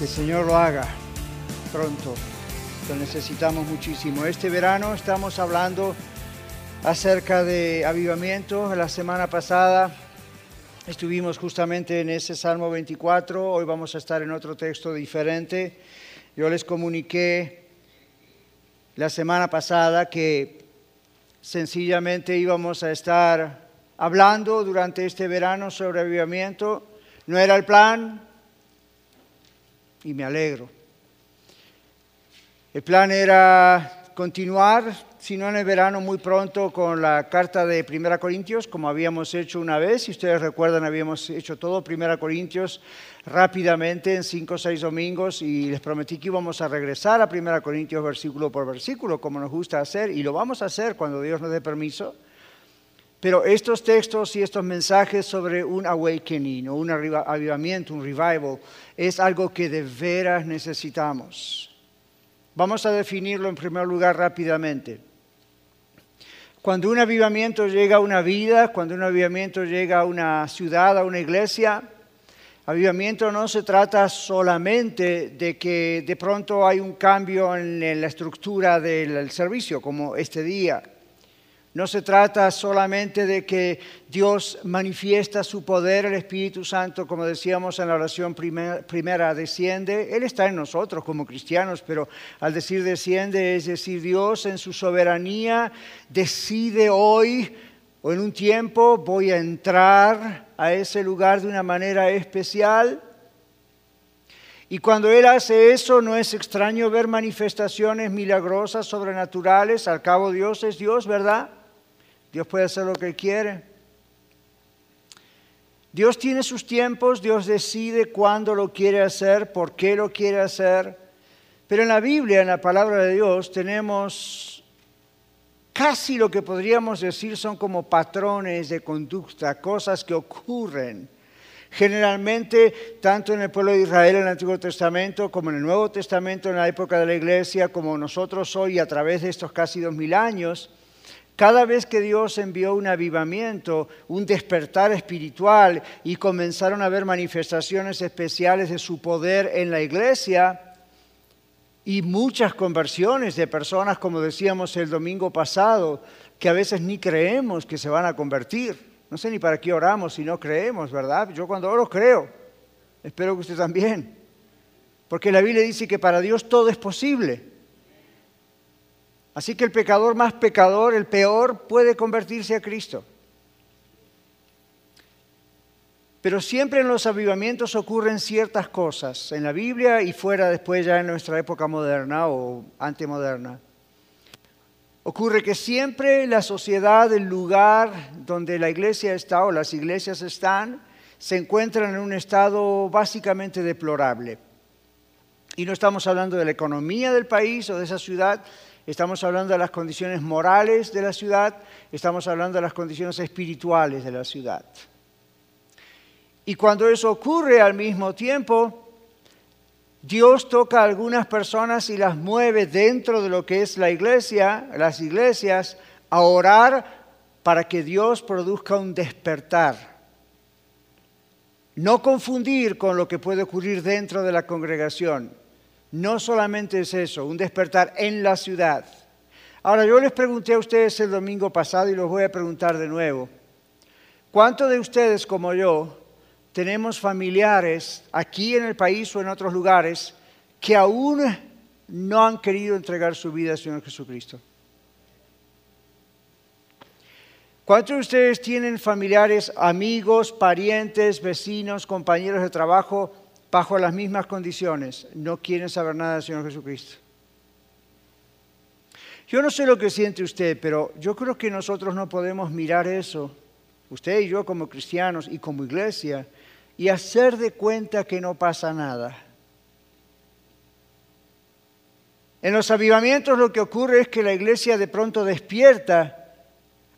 Que el Señor lo haga pronto. Lo necesitamos muchísimo. Este verano estamos hablando acerca de avivamiento. La semana pasada estuvimos justamente en ese Salmo 24. Hoy vamos a estar en otro texto diferente. Yo les comuniqué la semana pasada que sencillamente íbamos a estar hablando durante este verano sobre avivamiento. No era el plan, y me alegro. El plan era continuar, si no en el verano, muy pronto con la carta de Primera Corintios, como habíamos hecho una vez. Si ustedes recuerdan, habíamos hecho todo Primera Corintios rápidamente en cinco o seis domingos y les prometí que íbamos a regresar a Primera Corintios versículo por versículo, como nos gusta hacer, y lo vamos a hacer cuando Dios nos dé permiso. Pero estos textos y estos mensajes sobre un awakening o un avivamiento, un revival, es algo que de veras necesitamos. Vamos a definirlo en primer lugar rápidamente. Cuando un avivamiento llega a una vida, cuando un avivamiento llega a una ciudad, a una iglesia, avivamiento no se trata solamente de que de pronto hay un cambio en la estructura del servicio, como este día. No se trata solamente de que Dios manifiesta su poder, el Espíritu Santo, como decíamos en la oración primera, desciende. Él está en nosotros como cristianos, pero al decir desciende, es decir, Dios en su soberanía decide hoy o en un tiempo voy a entrar a ese lugar de una manera especial. Y cuando Él hace eso, no es extraño ver manifestaciones milagrosas, sobrenaturales. Al cabo Dios es Dios, ¿verdad? Dios puede hacer lo que quiere. Dios tiene sus tiempos, Dios decide cuándo lo quiere hacer, por qué lo quiere hacer. Pero en la Biblia, en la palabra de Dios, tenemos casi lo que podríamos decir son como patrones de conducta, cosas que ocurren. Generalmente, tanto en el pueblo de Israel en el Antiguo Testamento como en el Nuevo Testamento en la época de la Iglesia, como nosotros hoy a través de estos casi dos mil años, cada vez que Dios envió un avivamiento, un despertar espiritual y comenzaron a haber manifestaciones especiales de su poder en la iglesia y muchas conversiones de personas, como decíamos el domingo pasado, que a veces ni creemos que se van a convertir. No sé ni para qué oramos si no creemos, ¿verdad? Yo cuando oro creo. Espero que usted también. Porque la Biblia dice que para Dios todo es posible. Así que el pecador más pecador, el peor, puede convertirse a Cristo. Pero siempre en los avivamientos ocurren ciertas cosas, en la Biblia y fuera después ya en nuestra época moderna o antemoderna. Ocurre que siempre la sociedad, el lugar donde la iglesia está o las iglesias están, se encuentran en un estado básicamente deplorable. Y no estamos hablando de la economía del país o de esa ciudad, estamos hablando de las condiciones morales de la ciudad, estamos hablando de las condiciones espirituales de la ciudad. Y cuando eso ocurre al mismo tiempo, Dios toca a algunas personas y las mueve dentro de lo que es la iglesia, las iglesias, a orar para que Dios produzca un despertar. No confundir con lo que puede ocurrir dentro de la congregación. No solamente es eso, un despertar en la ciudad. Ahora, yo les pregunté a ustedes el domingo pasado y los voy a preguntar de nuevo. ¿Cuántos de ustedes, como yo, tenemos familiares aquí en el país o en otros lugares que aún no han querido entregar su vida al Señor Jesucristo? ¿Cuántos de ustedes tienen familiares, amigos, parientes, vecinos, compañeros de trabajo bajo las mismas condiciones, no quieren saber nada del Señor Jesucristo. Yo no sé lo que siente usted, pero yo creo que nosotros no podemos mirar eso, usted y yo como cristianos y como iglesia, y hacer de cuenta que no pasa nada. En los avivamientos lo que ocurre es que la iglesia de pronto despierta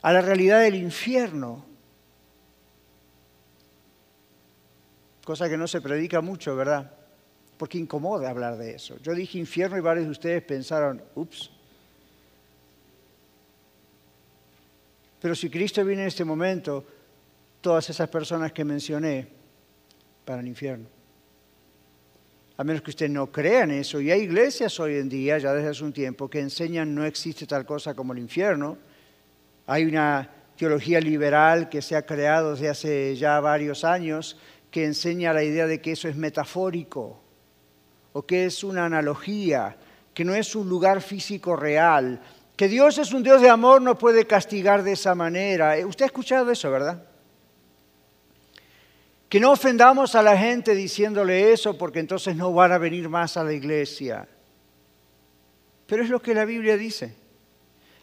a la realidad del infierno, cosa que no se predica mucho, ¿verdad? Porque incomoda hablar de eso. Yo dije infierno y varios de ustedes pensaron, ups. Pero si Cristo viene en este momento, todas esas personas que mencioné para el infierno a menos que usted no crea en eso. Y hay iglesias hoy en día, ya desde hace un tiempo, que enseñan no existe tal cosa como el infierno. Hay una teología liberal que se ha creado desde hace ya varios años que enseña la idea de que eso es metafórico o que es una analogía, que no es un lugar físico real, que Dios es un Dios de amor, no puede castigar de esa manera. Usted ha escuchado eso, ¿verdad? Que no ofendamos a la gente diciéndole eso porque entonces no van a venir más a la iglesia. Pero es lo que la Biblia dice.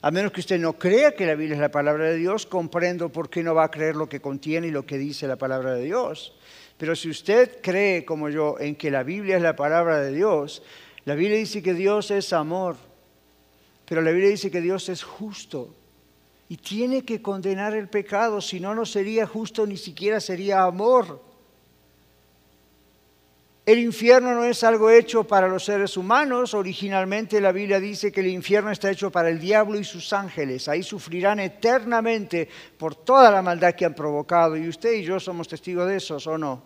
A menos que usted no crea que la Biblia es la palabra de Dios, comprendo por qué no va a creer lo que contiene y lo que dice la palabra de Dios. Pero si usted cree, como yo, en que la Biblia es la palabra de Dios, la Biblia dice que Dios es amor, pero la Biblia dice que Dios es justo y tiene que condenar el pecado, si no, no sería justo, ni siquiera sería amor. El infierno no es algo hecho para los seres humanos. Originalmente la Biblia dice que el infierno está hecho para el diablo y sus ángeles. Ahí sufrirán eternamente por toda la maldad que han provocado. Y usted y yo somos testigos de eso, ¿o no?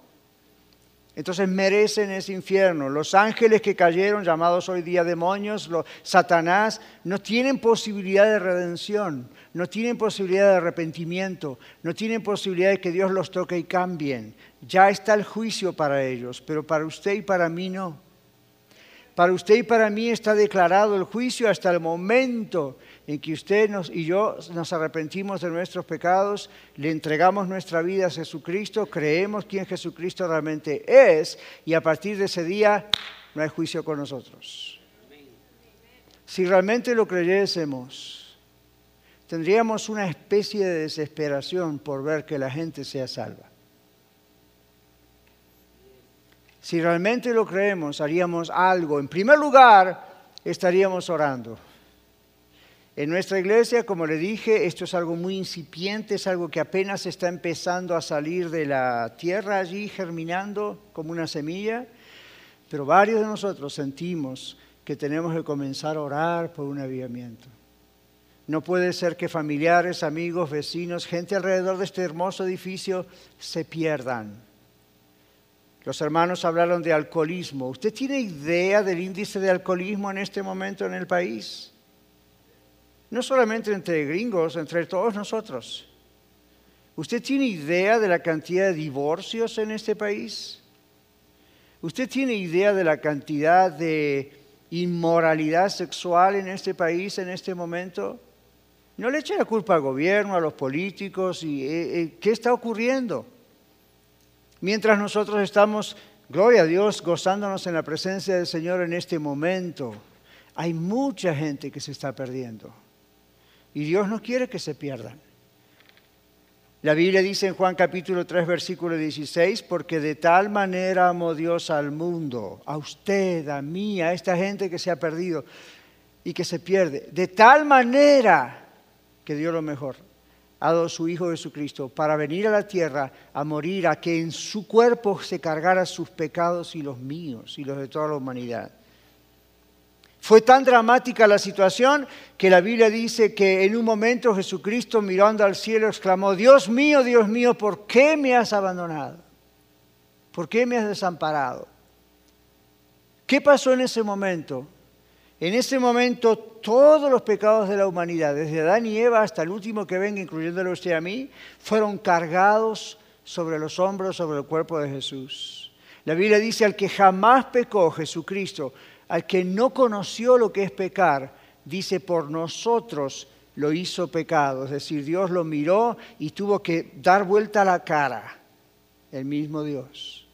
Entonces merecen ese infierno. Los ángeles que cayeron, llamados hoy día demonios, los, Satanás, no tienen posibilidad de redención, no tienen posibilidad de arrepentimiento, no tienen posibilidad de que Dios los toque y cambien. Ya está el juicio para ellos, pero para usted y para mí no. Para usted y para mí está declarado el juicio hasta el momento en que usted y yo nos arrepentimos de nuestros pecados, le entregamos nuestra vida a Jesucristo, creemos quién Jesucristo realmente es y a partir de ese día no hay juicio con nosotros. Si realmente lo creyésemos, tendríamos una especie de desesperación por ver que la gente sea salva. Si realmente lo creemos, haríamos algo. En primer lugar, estaríamos orando. En nuestra iglesia, como le dije, esto es algo muy incipiente, es algo que apenas está empezando a salir de la tierra allí, germinando como una semilla, pero varios de nosotros sentimos que tenemos que comenzar a orar por un avivamiento. No puede ser que familiares, amigos, vecinos, gente alrededor de este hermoso edificio se pierdan. Los hermanos hablaron de alcoholismo. ¿Usted tiene idea del índice de alcoholismo en este momento en el país? no solamente entre gringos, entre todos nosotros. ¿Usted tiene idea de la cantidad de divorcios en este país? ¿Usted tiene idea de la cantidad de inmoralidad sexual en este país en este momento? No le eche la culpa al gobierno, a los políticos y eh, eh, qué está ocurriendo. Mientras nosotros estamos, gloria a Dios, gozándonos en la presencia del Señor en este momento, hay mucha gente que se está perdiendo. Y Dios no quiere que se pierdan. La Biblia dice en Juan capítulo 3, versículo 16, porque de tal manera amó Dios al mundo, a usted, a mí, a esta gente que se ha perdido y que se pierde, de tal manera que dio lo mejor, ha dado su Hijo Jesucristo para venir a la tierra a morir, a que en su cuerpo se cargara sus pecados y los míos y los de toda la humanidad. Fue tan dramática la situación que la Biblia dice que en un momento Jesucristo mirando al cielo exclamó, Dios mío, Dios mío, ¿por qué me has abandonado? ¿Por qué me has desamparado? ¿Qué pasó en ese momento? En ese momento todos los pecados de la humanidad, desde Adán y Eva hasta el último que venga, incluyéndolo usted a mí, fueron cargados sobre los hombros, sobre el cuerpo de Jesús. La Biblia dice al que jamás pecó, Jesucristo, al que no conoció lo que es pecar, dice, por nosotros lo hizo pecado. Es decir, Dios lo miró y tuvo que dar vuelta la cara, el mismo Dios.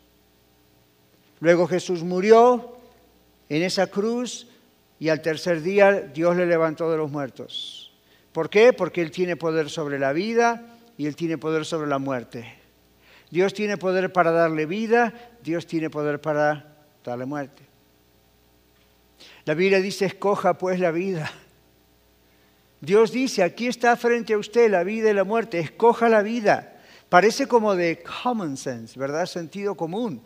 Luego Jesús murió en esa cruz y al tercer día Dios le levantó de los muertos. ¿Por qué? Porque Él tiene poder sobre la vida y Él tiene poder sobre la muerte. Dios tiene poder para darle vida, Dios tiene poder para darle muerte. La Biblia dice, escoja pues la vida. Dios dice, aquí está frente a usted la vida y la muerte, escoja la vida. Parece como de common sense, ¿verdad? Sentido común.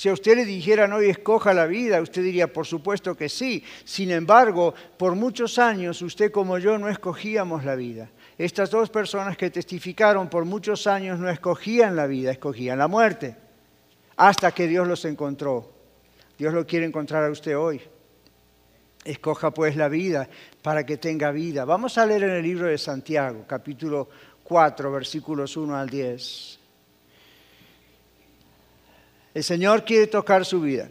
Si a usted le dijeran hoy escoja la vida, usted diría, por supuesto que sí. Sin embargo, por muchos años usted como yo no escogíamos la vida. Estas dos personas que testificaron por muchos años no escogían la vida, escogían la muerte. Hasta que Dios los encontró. Dios lo quiere encontrar a usted hoy. Escoja pues la vida para que tenga vida. Vamos a leer en el libro de Santiago, capítulo 4, versículos 1 al 10. El Señor quiere tocar su vida.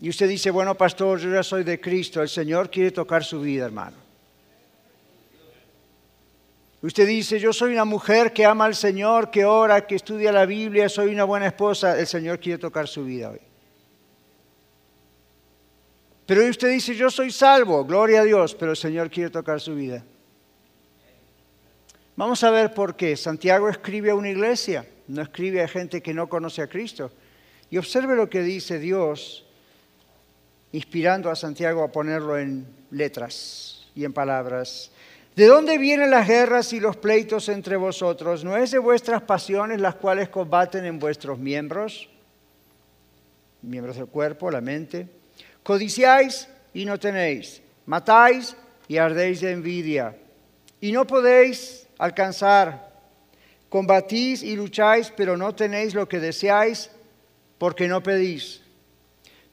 Y usted dice, bueno, pastor, yo ya soy de Cristo. El Señor quiere tocar su vida, hermano. Usted dice, yo soy una mujer que ama al Señor, que ora, que estudia la Biblia, soy una buena esposa. El Señor quiere tocar su vida hoy. Pero usted dice, yo soy salvo, gloria a Dios, pero el Señor quiere tocar su vida. Vamos a ver por qué. Santiago escribe a una iglesia, no escribe a gente que no conoce a Cristo. Y observe lo que dice Dios, inspirando a Santiago a ponerlo en letras y en palabras. ¿De dónde vienen las guerras y los pleitos entre vosotros? ¿No es de vuestras pasiones las cuales combaten en vuestros miembros? Miembros del cuerpo, la mente Codiciáis y no tenéis, matáis y ardéis de envidia, y no podéis alcanzar. Combatís y lucháis, pero no tenéis lo que deseáis, porque no pedís.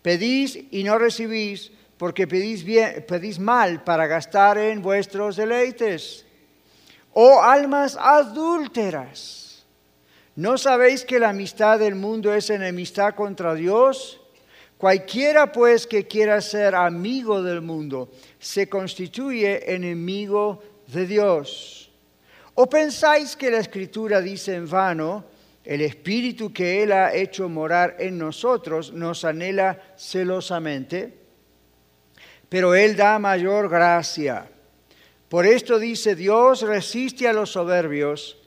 Pedís y no recibís, porque pedís, bien, pedís mal para gastar en vuestros deleites. Oh almas adúlteras, ¿no sabéis que la amistad del mundo es enemistad contra Dios? Cualquiera pues que quiera ser amigo del mundo se constituye enemigo de Dios. ¿O pensáis que la escritura dice en vano, el espíritu que Él ha hecho morar en nosotros nos anhela celosamente? Pero Él da mayor gracia. Por esto dice Dios resiste a los soberbios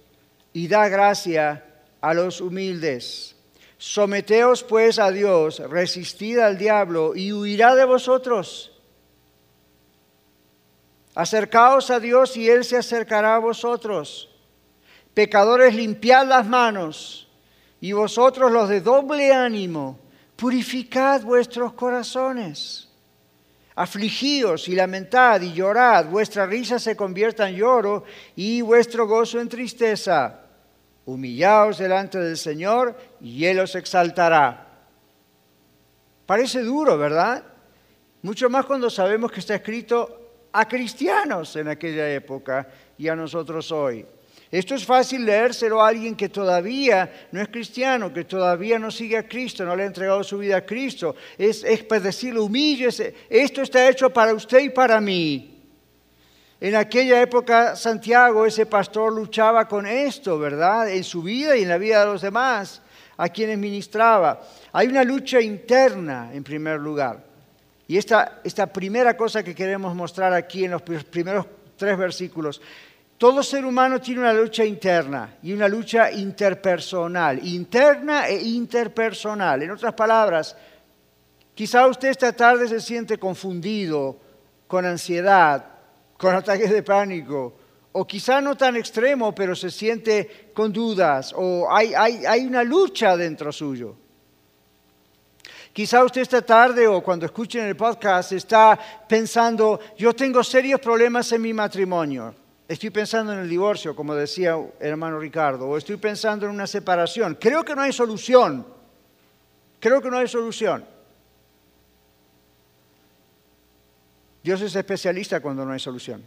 y da gracia a los humildes. Someteos pues a Dios, resistid al diablo y huirá de vosotros. Acercaos a Dios y Él se acercará a vosotros. Pecadores, limpiad las manos y vosotros los de doble ánimo, purificad vuestros corazones. Afligíos y lamentad y llorad, vuestra risa se convierta en lloro y vuestro gozo en tristeza humillaos delante del Señor y Él os exaltará. Parece duro, ¿verdad? Mucho más cuando sabemos que está escrito a cristianos en aquella época y a nosotros hoy. Esto es fácil leérselo a alguien que todavía no es cristiano, que todavía no sigue a Cristo, no le ha entregado su vida a Cristo. Es, es decirle, humíllese, esto está hecho para usted y para mí. En aquella época Santiago, ese pastor, luchaba con esto, ¿verdad? En su vida y en la vida de los demás, a quienes ministraba. Hay una lucha interna, en primer lugar. Y esta, esta primera cosa que queremos mostrar aquí en los primeros tres versículos, todo ser humano tiene una lucha interna y una lucha interpersonal, interna e interpersonal. En otras palabras, quizá usted esta tarde se siente confundido, con ansiedad, con ataques de pánico, o quizá no tan extremo, pero se siente con dudas, o hay, una lucha dentro suyo. Quizá usted esta tarde o cuando escuchen el podcast está pensando, yo tengo serios problemas en mi matrimonio. Estoy pensando en el divorcio, como decía el hermano Ricardo, o estoy pensando en una separación. Creo que no hay solución. Creo que no hay solución. Dios es especialista cuando no hay solución.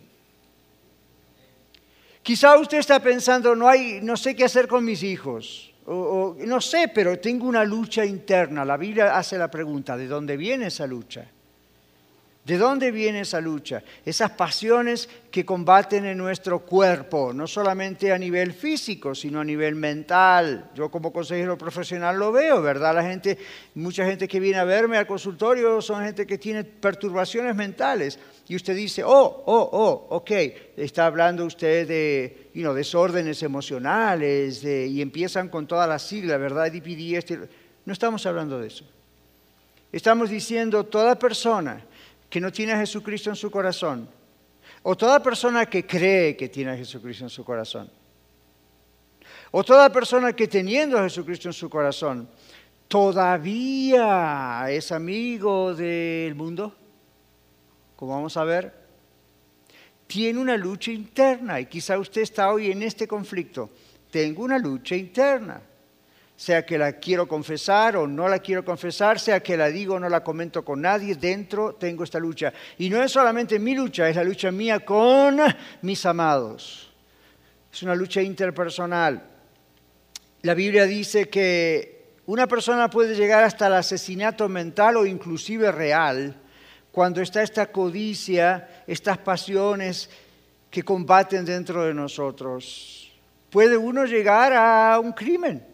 Quizá usted está pensando, no, hay, no sé qué hacer con mis hijos. O, no sé, pero tengo una lucha interna. La Biblia hace la pregunta, ¿de dónde viene esa lucha? ¿De dónde viene esa lucha? Esas pasiones que combaten en nuestro cuerpo, no solamente a nivel físico, sino a nivel mental. Yo como consejero profesional lo veo, ¿verdad? La gente, mucha gente que viene a verme al consultorio son gente que tiene perturbaciones mentales. Y usted dice, oh, oh, oh, ok, está hablando usted de desórdenes emocionales y empiezan con todas las siglas, ¿verdad? DPD, este. No estamos hablando de eso. Estamos diciendo toda persona que no tiene a Jesucristo en su corazón, o toda persona que cree que tiene a Jesucristo en su corazón, o toda persona que teniendo a Jesucristo en su corazón, todavía es amigo del mundo, como vamos a ver, tiene una lucha interna y quizá usted está hoy en este conflicto. Tengo una lucha interna sea que la quiero confesar o no la quiero confesar, sea que la digo o no la comento con nadie, dentro tengo esta lucha. Y no es solamente mi lucha, es la lucha mía con mis amados. Es una lucha interpersonal. La Biblia dice que una persona puede llegar hasta el asesinato mental o inclusive real cuando está esta codicia, estas pasiones que combaten dentro de nosotros. Puede uno llegar a un crimen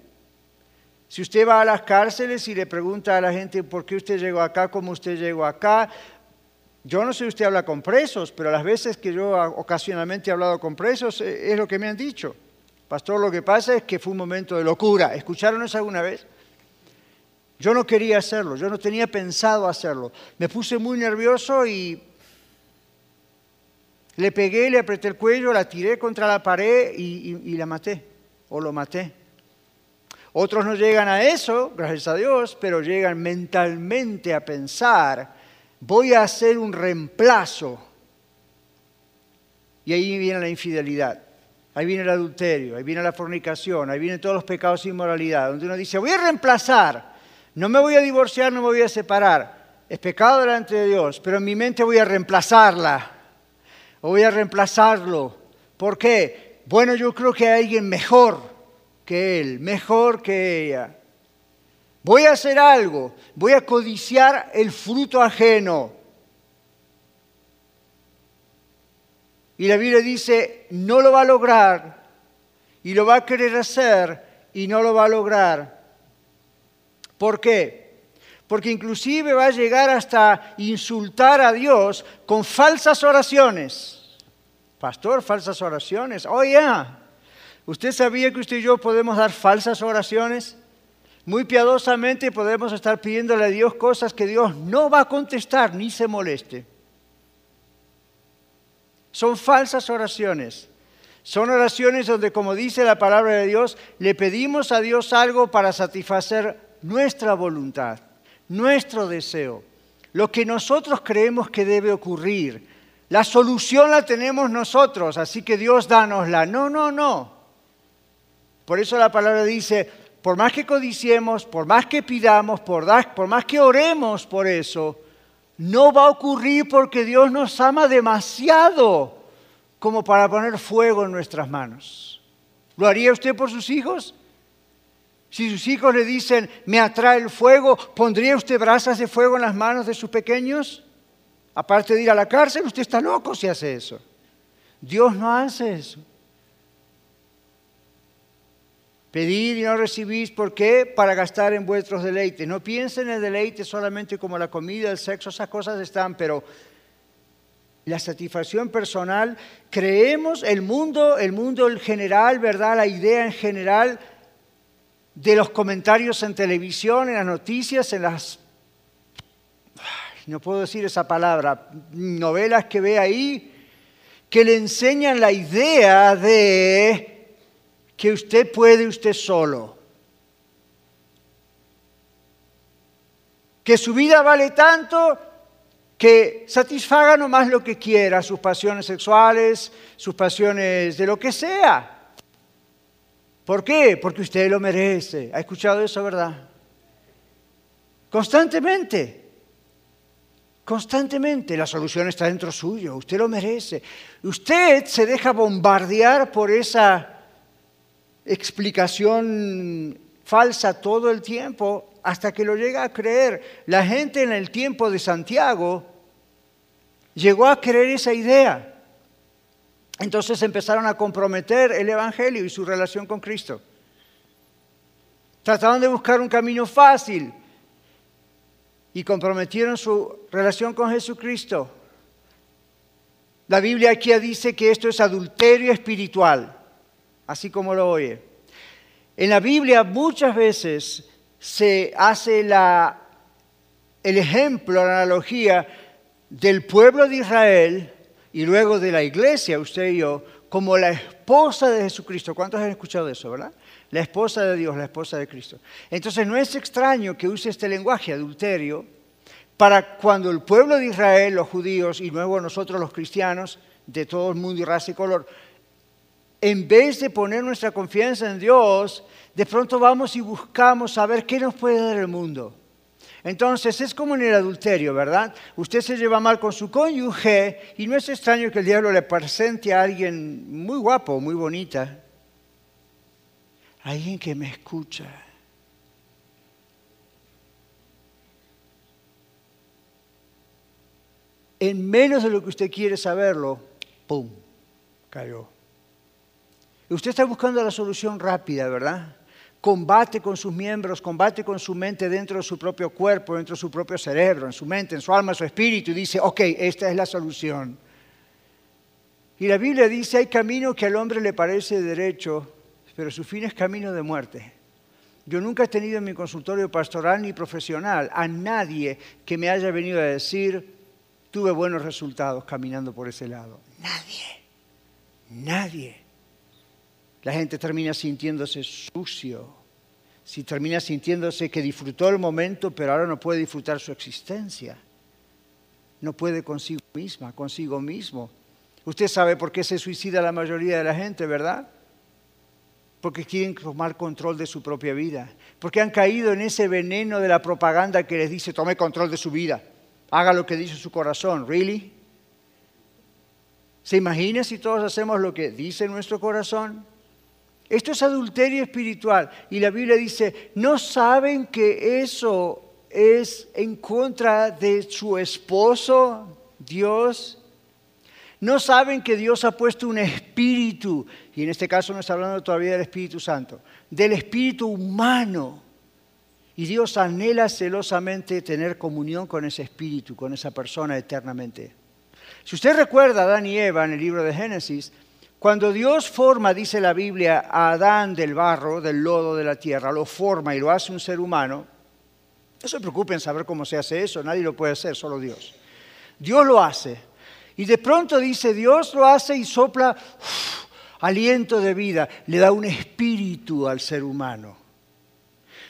si usted va a las cárceles y le pregunta a la gente por qué usted llegó acá, cómo usted llegó acá, yo no sé si usted habla con presos, pero las veces que yo ocasionalmente he hablado con presos eh, es lo que me han dicho. Pastor, lo que pasa es que fue un momento de locura. ¿Escucharon eso alguna vez? Yo no quería hacerlo, yo no tenía pensado hacerlo. Me puse muy nervioso y le pegué, le apreté el cuello, la tiré contra la pared y, y la maté, o lo maté. Otros no llegan a eso, gracias a Dios, pero llegan mentalmente a pensar, voy a hacer un reemplazo. Y ahí viene la infidelidad, ahí viene el adulterio, ahí viene la fornicación, ahí vienen todos los pecados de inmoralidad, donde uno dice, voy a reemplazar, no me voy a divorciar, no me voy a separar. Es pecado delante de Dios, pero en mi mente voy a reemplazarla, o voy a reemplazarlo. ¿Por qué? Bueno, yo creo que hay alguien mejor que él, mejor que ella. Voy a hacer algo, voy a codiciar el fruto ajeno. Y la Biblia dice, no lo va a lograr, y lo va a querer hacer, y no lo va a lograr. ¿Por qué? Porque inclusive va a llegar hasta insultar a Dios con falsas oraciones. Pastor, falsas oraciones. Oye, oh, ¿Usted sabía que usted y yo podemos dar falsas oraciones? Muy piadosamente podemos estar pidiéndole a Dios cosas que Dios no va a contestar ni se moleste. Son falsas oraciones. Son oraciones donde, como dice la palabra de Dios, le pedimos a Dios algo para satisfacer nuestra voluntad, nuestro deseo, lo que nosotros creemos que debe ocurrir. La solución la tenemos nosotros, así que Dios dánosla. No, no, no. Por eso la palabra dice, por más que codiciemos, por más que pidamos, por, más que oremos por eso, no va a ocurrir porque Dios nos ama demasiado como para poner fuego en nuestras manos. ¿Lo haría usted por sus hijos? Si sus hijos le dicen, me atrae el fuego, ¿pondría usted brasas de fuego en las manos de sus pequeños? Aparte de ir a la cárcel, usted está loco si hace eso. Dios no hace eso. Pedid y no recibís, ¿por qué? Para gastar en vuestros deleites. No piensen en el deleite solamente como la comida, el sexo, esas cosas están, pero la satisfacción personal, creemos el mundo, el mundo en general, ¿verdad? La idea en general de los comentarios en televisión, en las noticias, en las, no puedo decir esa palabra, novelas que ve ahí, que le enseñan la idea de que usted puede usted solo. Que su vida vale tanto que satisfaga nomás lo que quiera, sus pasiones sexuales, sus pasiones de lo que sea. ¿Por qué? Porque usted lo merece. ¿Ha escuchado eso, verdad? Constantemente. Constantemente. La solución está dentro suyo. Usted lo merece. Usted se deja bombardear por esa explicación falsa todo el tiempo hasta que lo llega a creer. La gente en el tiempo de Santiago llegó a creer esa idea. Entonces empezaron a comprometer el Evangelio y su relación con Cristo. Trataron de buscar un camino fácil y comprometieron su relación con Jesucristo. La Biblia aquí dice que esto es adulterio espiritual, así como lo oye. En la Biblia muchas veces se hace la, el ejemplo, la analogía del pueblo de Israel y luego de la iglesia, usted y yo, como la esposa de Jesucristo. ¿Cuántos han escuchado eso, verdad? La esposa de Dios, la esposa de Cristo. Entonces no es extraño que use este lenguaje adulterio para cuando el pueblo de Israel, los judíos y luego nosotros los cristianos de todo el mundo y raza y color, en vez de poner nuestra confianza en Dios, de pronto vamos y buscamos saber qué nos puede dar el mundo. Entonces es como en el adulterio, ¿verdad? Usted se lleva mal con su cónyuge y no es extraño que el diablo le presente a alguien muy guapo, muy bonita, alguien que me escucha. En menos de lo que usted quiere saberlo, ¡pum! cayó. Usted está buscando la solución rápida, ¿verdad? Combate con sus miembros, combate con su mente dentro de su propio cuerpo, dentro de su propio cerebro, en su mente, en su alma, en su espíritu, y dice, ok, esta es la solución. Y la Biblia dice, hay camino que al hombre le parece derecho, pero su fin es camino de muerte. Yo nunca he tenido en mi consultorio pastoral ni profesional a nadie que me haya venido a decir, tuve buenos resultados caminando por ese lado. Nadie, nadie. La gente termina sintiéndose sucio, si termina sintiéndose que disfrutó el momento, pero ahora no puede disfrutar su existencia. No puede consigo misma, consigo mismo. Usted sabe por qué se suicida la mayoría de la gente, ¿verdad? porque quieren tomar control de su propia vida, porque han caído en ese veneno de la propaganda que les dice tome control de su vida, haga lo que dice su corazón. ¿Really? ¿Se imagina si todos hacemos lo que dice nuestro corazón? Esto es adulterio espiritual y la Biblia dice, ¿no saben que eso es en contra de su esposo, Dios? No saben que Dios ha puesto un espíritu, y en este caso no está hablando todavía del Espíritu Santo, del espíritu humano. Y Dios anhela celosamente tener comunión con ese espíritu, con esa persona eternamente. Si usted recuerda a Adán y Eva en el libro de Génesis, cuando Dios forma, dice la Biblia, a Adán del barro, del lodo de la tierra, lo forma y lo hace un ser humano, no se preocupen saber cómo se hace eso, nadie lo puede hacer, solo Dios. Dios lo hace. Y de pronto dice, Dios lo hace y sopla aliento de vida, le da un espíritu al ser humano.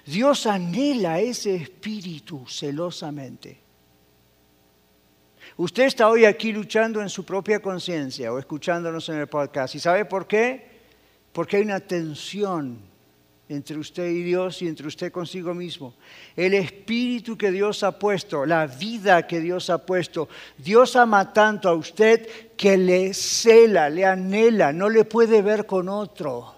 Dios anhela ese espíritu celosamente. Usted está hoy aquí luchando en su propia conciencia o escuchándonos en el podcast. ¿Y sabe por qué? Porque hay una tensión entre usted y Dios y entre usted consigo mismo. El espíritu que Dios ha puesto, la vida que Dios ha puesto, Dios ama tanto a usted que le cela, le anhela, no le puede ver con otro.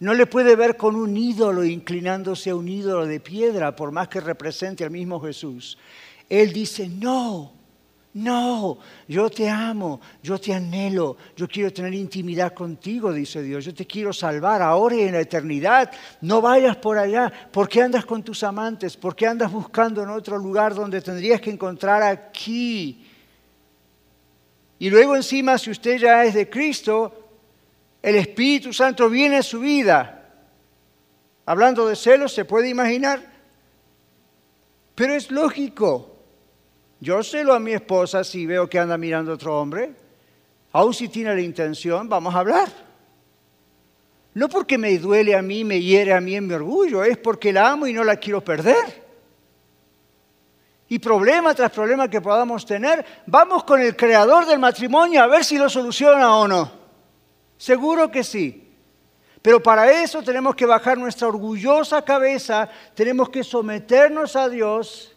No le puede ver con un ídolo inclinándose a un ídolo de piedra, por más que represente al mismo Jesús. Él dice, no, no, yo te amo, yo te anhelo, yo quiero tener intimidad contigo, dice Dios, yo te quiero salvar ahora y en la eternidad. No vayas por allá, ¿por qué andas con tus amantes? ¿Por qué andas buscando en otro lugar donde tendrías que encontrar aquí? Y luego encima, si usted ya es de Cristo, el Espíritu Santo viene a su vida. Hablando de celos, ¿se puede imaginar? Pero es lógico. Yo celo a mi esposa si veo que anda mirando a otro hombre. Aún si tiene la intención, vamos a hablar. No porque me duele a mí, me hiere a mí en mi orgullo, es porque la amo y no la quiero perder. Y problema tras problema que podamos tener, vamos con el creador del matrimonio a ver si lo soluciona o no. Seguro que sí. Pero para eso tenemos que bajar nuestra orgullosa cabeza, tenemos que someternos a Dios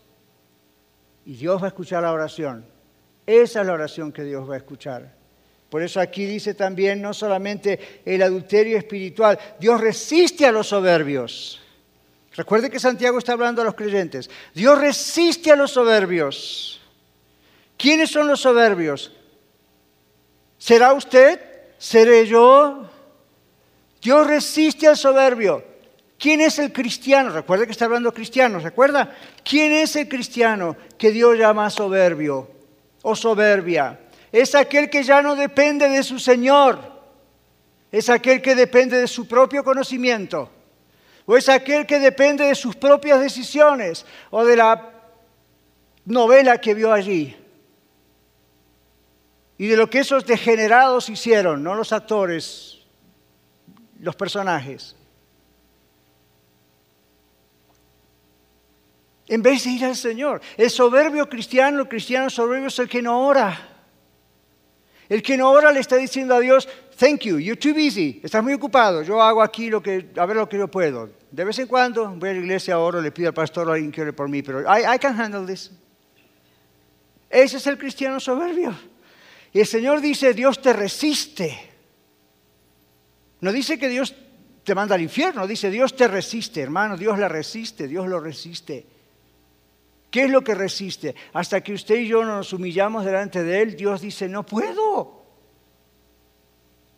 y Dios va a escuchar la oración. Esa es la oración que Dios va a escuchar. Por eso aquí dice también no solamente el adulterio espiritual, Dios resiste a los soberbios. Recuerde que Santiago está hablando a los creyentes. Dios resiste a los soberbios. ¿Quiénes son los soberbios? ¿Será usted? ¿Seré yo? Dios resiste al soberbio. ¿Quién es el cristiano? Recuerda que está hablando cristiano, ¿recuerda? ¿Quién es el cristiano que Dios llama soberbio o soberbia? Es aquel que ya no depende de su Señor. Es aquel que depende de su propio conocimiento. O es aquel que depende de sus propias decisiones o de la novela que vio allí. Y de lo que esos degenerados hicieron, no los actores, los personajes. En vez de ir al Señor. El soberbio cristiano, el cristiano soberbio es el que no ora. El que no ora le está diciendo a Dios, thank you, you're too busy, estás muy ocupado, yo hago aquí lo que, a ver lo que yo puedo. De vez en cuando voy a la iglesia, oro, le pido al pastor a alguien que ore por mí, pero I, I can handle this. Ese es el cristiano soberbio. Y el Señor dice, Dios te resiste. No dice que Dios te manda al infierno, dice Dios te resiste, hermano, Dios la resiste, Dios lo resiste. ¿Qué es lo que resiste? Hasta que usted y yo nos humillamos delante de Él, Dios dice, no puedo.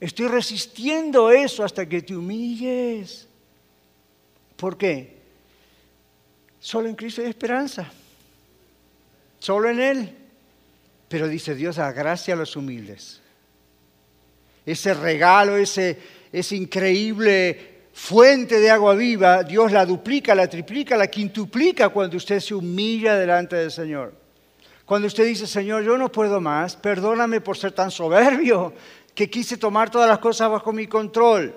Estoy resistiendo eso hasta que te humilles. ¿Por qué? Solo en Cristo hay esperanza. Solo en Él. Pero dice Dios, da gracia a los humildes. Ese regalo, ese, ese increíble fuente de agua viva, Dios la duplica, la triplica, la quintuplica cuando usted se humilla delante del Señor. Cuando usted dice, Señor, yo no puedo más, perdóname por ser tan soberbio que quise tomar todas las cosas bajo mi control.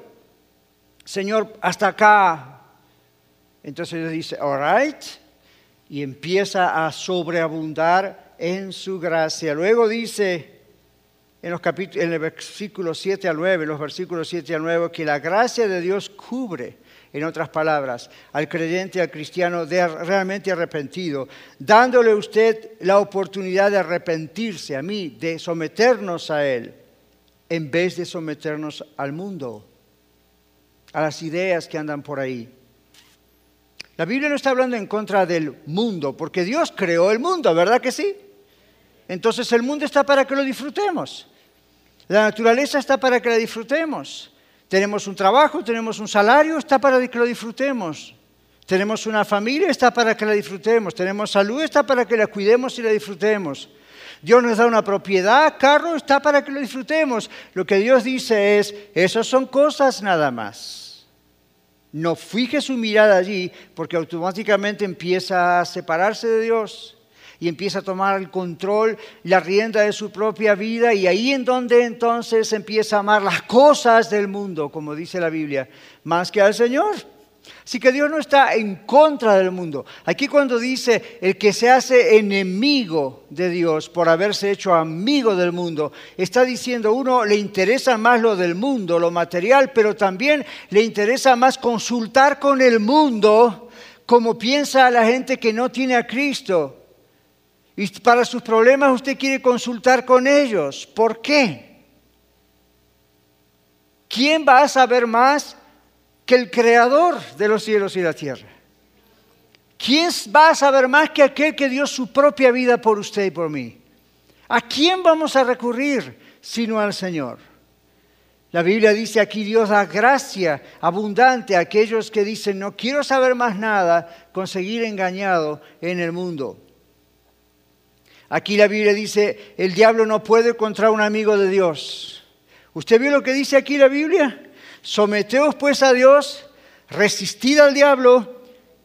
Señor, hasta acá. Entonces Dios dice, all right, y empieza a sobreabundar en su gracia. Luego dice, en, los en el versículo 7 al 9, los versículos 7 al 9, que la gracia de Dios cubre, en otras palabras, al creyente, al cristiano de realmente arrepentido, dándole a usted la oportunidad de arrepentirse, a mí, de someternos a Él, en vez de someternos al mundo, a las ideas que andan por ahí. La Biblia no está hablando en contra del mundo, porque Dios creó el mundo, ¿verdad que sí? Entonces el mundo está para que lo disfrutemos. La naturaleza está para que la disfrutemos. Tenemos un trabajo, tenemos un salario, está para que lo disfrutemos. Tenemos una familia, está para que la disfrutemos. Tenemos salud, está para que la cuidemos y la disfrutemos. Dios nos da una propiedad, carro, está para que lo disfrutemos. Lo que Dios dice es, esas son cosas nada más. No fije su mirada allí porque automáticamente empieza a separarse de Dios y empieza a tomar el control, la rienda de su propia vida y ahí en donde entonces empieza a amar las cosas del mundo, como dice la Biblia, más que al Señor. Así que Dios no está en contra del mundo. Aquí cuando dice el que se hace enemigo de Dios por haberse hecho amigo del mundo, está diciendo uno le interesa más lo del mundo, lo material, pero también le interesa más consultar con el mundo como piensa la gente que no tiene a Cristo. Y para sus problemas usted quiere consultar con ellos. ¿Por qué? ¿Quién va a saber más que el creador de los cielos y la tierra? ¿Quién va a saber más que aquel que dio su propia vida por usted y por mí? ¿A quién vamos a recurrir sino al Señor? La Biblia dice aquí Dios da gracia abundante a aquellos que dicen no quiero saber más nada con seguir engañado en el mundo. Aquí la Biblia dice, el diablo no puede contra un amigo de Dios. ¿Usted vio lo que dice aquí la Biblia? Someteos pues a Dios, resistid al diablo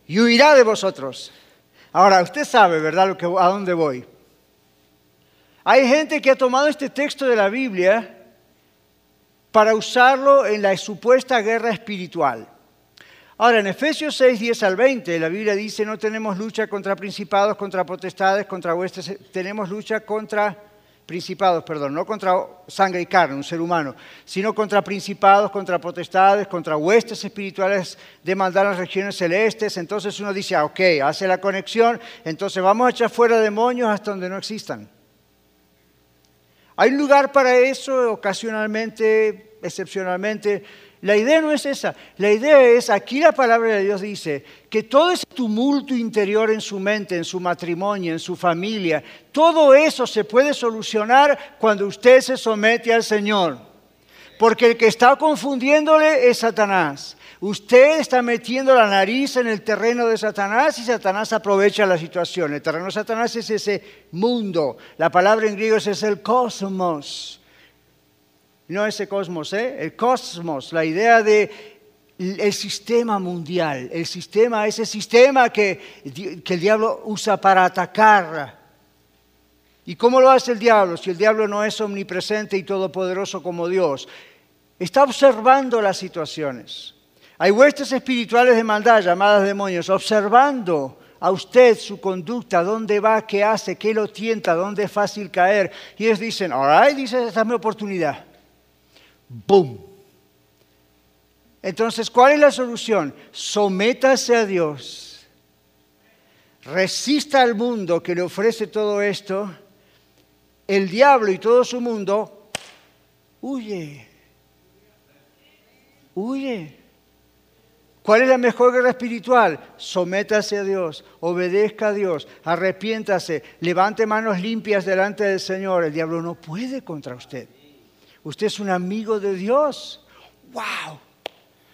y huirá de vosotros. Ahora, usted sabe, ¿verdad?, lo que, a dónde voy. Hay gente que ha tomado este texto de la Biblia para usarlo en la supuesta guerra espiritual. Ahora, en Efesios 6, 10 al 20, la Biblia dice, no tenemos lucha contra principados, contra potestades, contra huestes, tenemos lucha contra principados, perdón, no contra sangre y carne, un ser humano, sino contra principados, contra potestades, contra huestes espirituales de maldad en las regiones celestes. Entonces uno dice, ah, ok, hace la conexión, entonces vamos a echar fuera demonios hasta donde no existan. Hay lugar para eso ocasionalmente, excepcionalmente, La idea no es esa. La idea es, aquí la palabra de Dios dice, que todo ese tumulto interior en su mente, en su matrimonio, en su familia, todo eso se puede solucionar cuando usted se somete al Señor. Porque el que está confundiéndole es Satanás. Usted está metiendo la nariz en el terreno de Satanás y Satanás aprovecha la situación. El terreno de Satanás es ese mundo. La palabra en griego es el cosmos. No ese cosmos, ¿eh? El cosmos, la idea de el sistema mundial, el sistema, ese sistema que, que el diablo usa para atacar. ¿Y cómo lo hace el diablo? Si el diablo no es omnipresente y todopoderoso como Dios, está observando las situaciones. Hay huestes espirituales de maldad llamadas demonios, observando a usted su conducta, dónde va, qué hace, qué lo tienta, dónde es fácil caer. Y ellos dicen, all right, esta es mi oportunidad. ¡Boom! Entonces, ¿cuál es la solución? Sométase a Dios. Resista al mundo que le ofrece todo esto. El diablo y todo su mundo huye. Huye. ¿Cuál es la mejor guerra espiritual? Sométase a Dios, obedezca a Dios, arrepiéntase, levante manos limpias delante del Señor. El diablo no puede contra usted. Usted es un amigo de Dios. ¡Wow!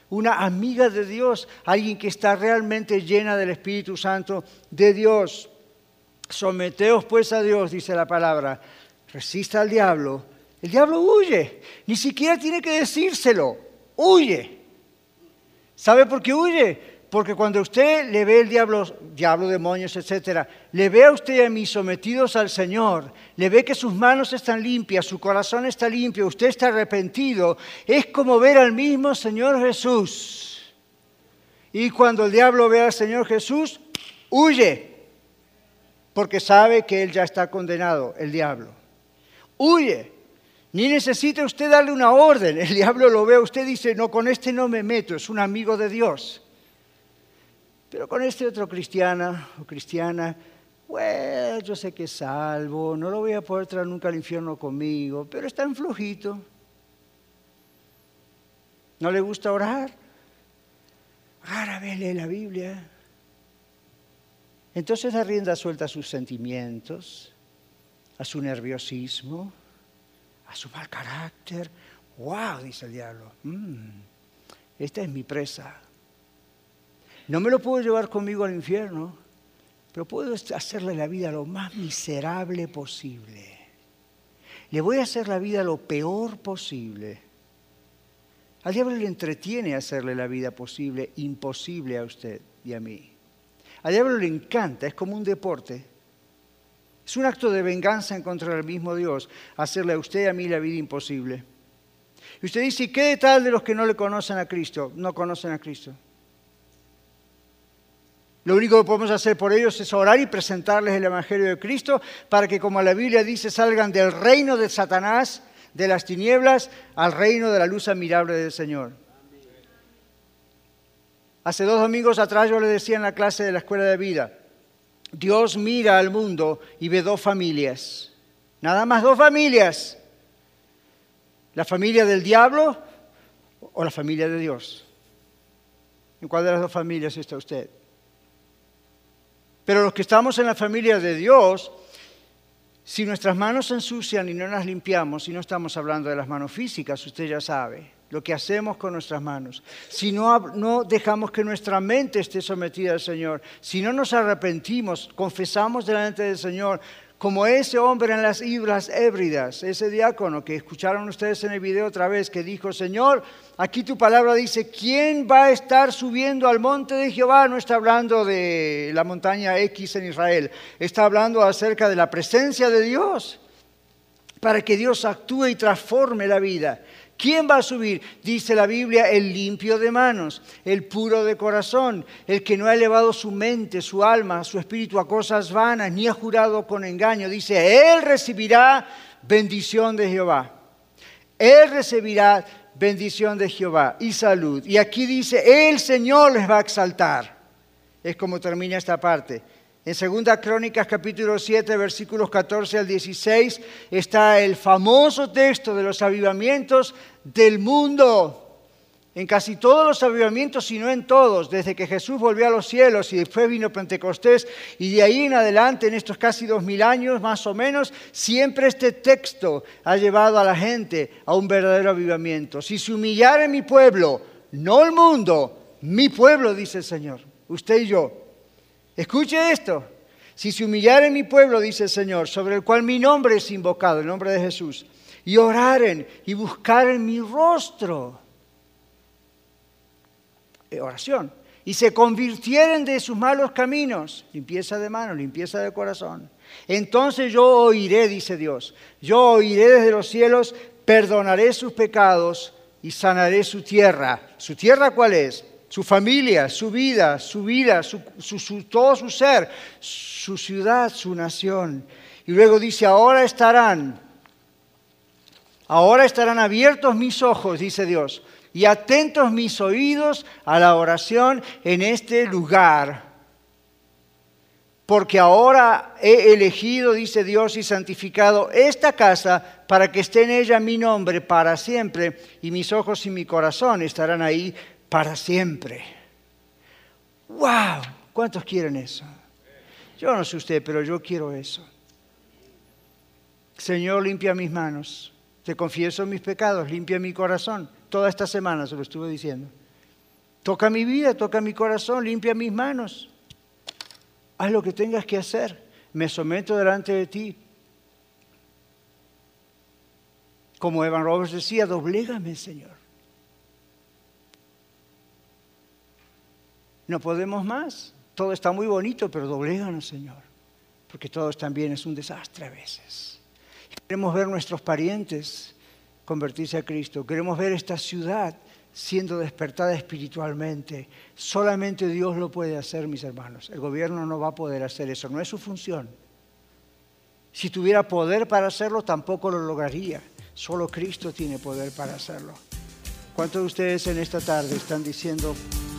Una amiga de Dios, alguien que está realmente llena del Espíritu Santo de Dios. Someteos pues a Dios, dice la palabra. Resista al diablo. El diablo huye. Ni siquiera tiene que decírselo. Huye. ¿Sabe por qué huye? Porque cuando usted le ve el diablo, diablo, demonios, etcétera, le ve a usted y a mí sometidos al Señor, le ve que sus manos están limpias, su corazón está limpio, usted está arrepentido, es como ver al mismo Señor Jesús. Y cuando el diablo ve al Señor Jesús, huye, porque sabe que él ya está condenado, el diablo. Huye, ni necesita usted darle una orden. El diablo lo ve a usted y dice, no, con este no me meto, es un amigo de Dios. Pero con este otro cristiana o cristiana, bueno, yo sé que es salvo, no lo voy a poder traer nunca al infierno conmigo, pero está en flojito. ¿No le gusta orar? Rara vez lee la Biblia. Entonces da rienda suelta a sus sentimientos, a su nerviosismo, a su mal carácter. ¡Wow! dice el diablo. Mm, esta es mi presa. No me lo puedo llevar conmigo al infierno, pero puedo hacerle la vida lo más miserable posible. Le voy a hacer la vida lo peor posible. Al diablo le entretiene hacerle la vida posible, imposible a usted y a mí. Al diablo le encanta, es como un deporte. Es un acto de venganza en contra del mismo Dios, hacerle a usted y a mí la vida imposible. Y usted dice, ¿y qué tal de los que no le conocen a Cristo? No conocen a Cristo. Lo único que podemos hacer por ellos es orar y presentarles el Evangelio de Cristo para que, como la Biblia dice, salgan del reino de Satanás, de las tinieblas, al reino de la luz admirable del Señor. Hace dos domingos atrás yo le decía en la clase de la escuela de vida, Dios mira al mundo y ve dos familias, nada más dos familias, la familia del diablo o la familia de Dios. ¿En cuál de las dos familias está usted? Pero los que estamos en la familia de Dios, si nuestras manos se ensucian y no las limpiamos, y no estamos hablando de las manos físicas, usted ya sabe, lo que hacemos con nuestras manos, si no, no, dejamos que nuestra mente esté sometida al Señor, si no nos arrepentimos, confesamos delante del Señor, como ese hombre en las ibras ébridas, ese diácono que escucharon ustedes en el video otra vez, que dijo, Señor, aquí tu palabra dice, ¿quién va a estar subiendo al monte de Jehová? No está hablando de la montaña X en Israel, está hablando acerca de la presencia de Dios, para que Dios actúe y transforme la vida. ¿Quién va a subir? Dice la Biblia, el limpio de manos, el puro de corazón, el que no ha elevado su mente, su alma, su espíritu a cosas vanas, ni ha jurado con engaño. Dice, Él recibirá bendición de Jehová. Él recibirá bendición de Jehová y salud. Y aquí dice, el Señor les va a exaltar. Es como termina esta parte. En Segunda Crónicas capítulo 7 versículos 14 al 16 está el famoso texto de los avivamientos del mundo. en casi todos los avivamientos, si no en todos, desde que Jesús volvió a los cielos y después vino Pentecostés, y de ahí en adelante, en estos casi dos mil años más o menos, siempre este texto ha llevado a la gente a un verdadero avivamiento. Si se humillara mi pueblo, no el mundo, mi pueblo, dice el Señor, usted y yo. Escuche esto. Si se humillare mi pueblo, dice el Señor, sobre el cual mi nombre es invocado, el nombre de Jesús, y oraren y buscaren mi rostro. Eh, oración. Y se convirtieren de sus malos caminos, limpieza de mano, limpieza de corazón. Entonces yo oiré, dice Dios, yo oiré desde los cielos, perdonaré sus pecados y sanaré su tierra. ¿Su tierra cuál es? Su familia, su vida, su vida, su, todo su ser, su ciudad, su nación. Y luego dice, ahora estarán, ahora estarán abiertos mis ojos, dice Dios, y atentos mis oídos a la oración en este lugar. Porque ahora he elegido, dice Dios, y santificado esta casa para que esté en ella mi nombre para siempre, y mis ojos y mi corazón estarán ahí para siempre. ¡Wow! ¿Cuántos quieren eso? Yo no sé usted, pero yo quiero eso. Señor, limpia mis manos. Te confieso mis pecados, limpia mi corazón. Toda esta semana se lo estuve diciendo. Toca mi vida, toca mi corazón, limpia mis manos. Haz lo que tengas que hacer. Me someto delante de ti. Como Evan Roberts decía, doblégame, Señor. No podemos más. Todo está muy bonito, pero dobléganos, Señor. Porque todo también es un desastre a veces. Queremos ver nuestros parientes convertirse a Cristo. Queremos ver esta ciudad siendo despertada espiritualmente. Solamente Dios lo puede hacer, mis hermanos. El gobierno no va a poder hacer eso, no es su función. Si tuviera poder para hacerlo, tampoco lo lograría. Solo Cristo tiene poder para hacerlo. ¿Cuántos de ustedes en esta tarde están diciendo,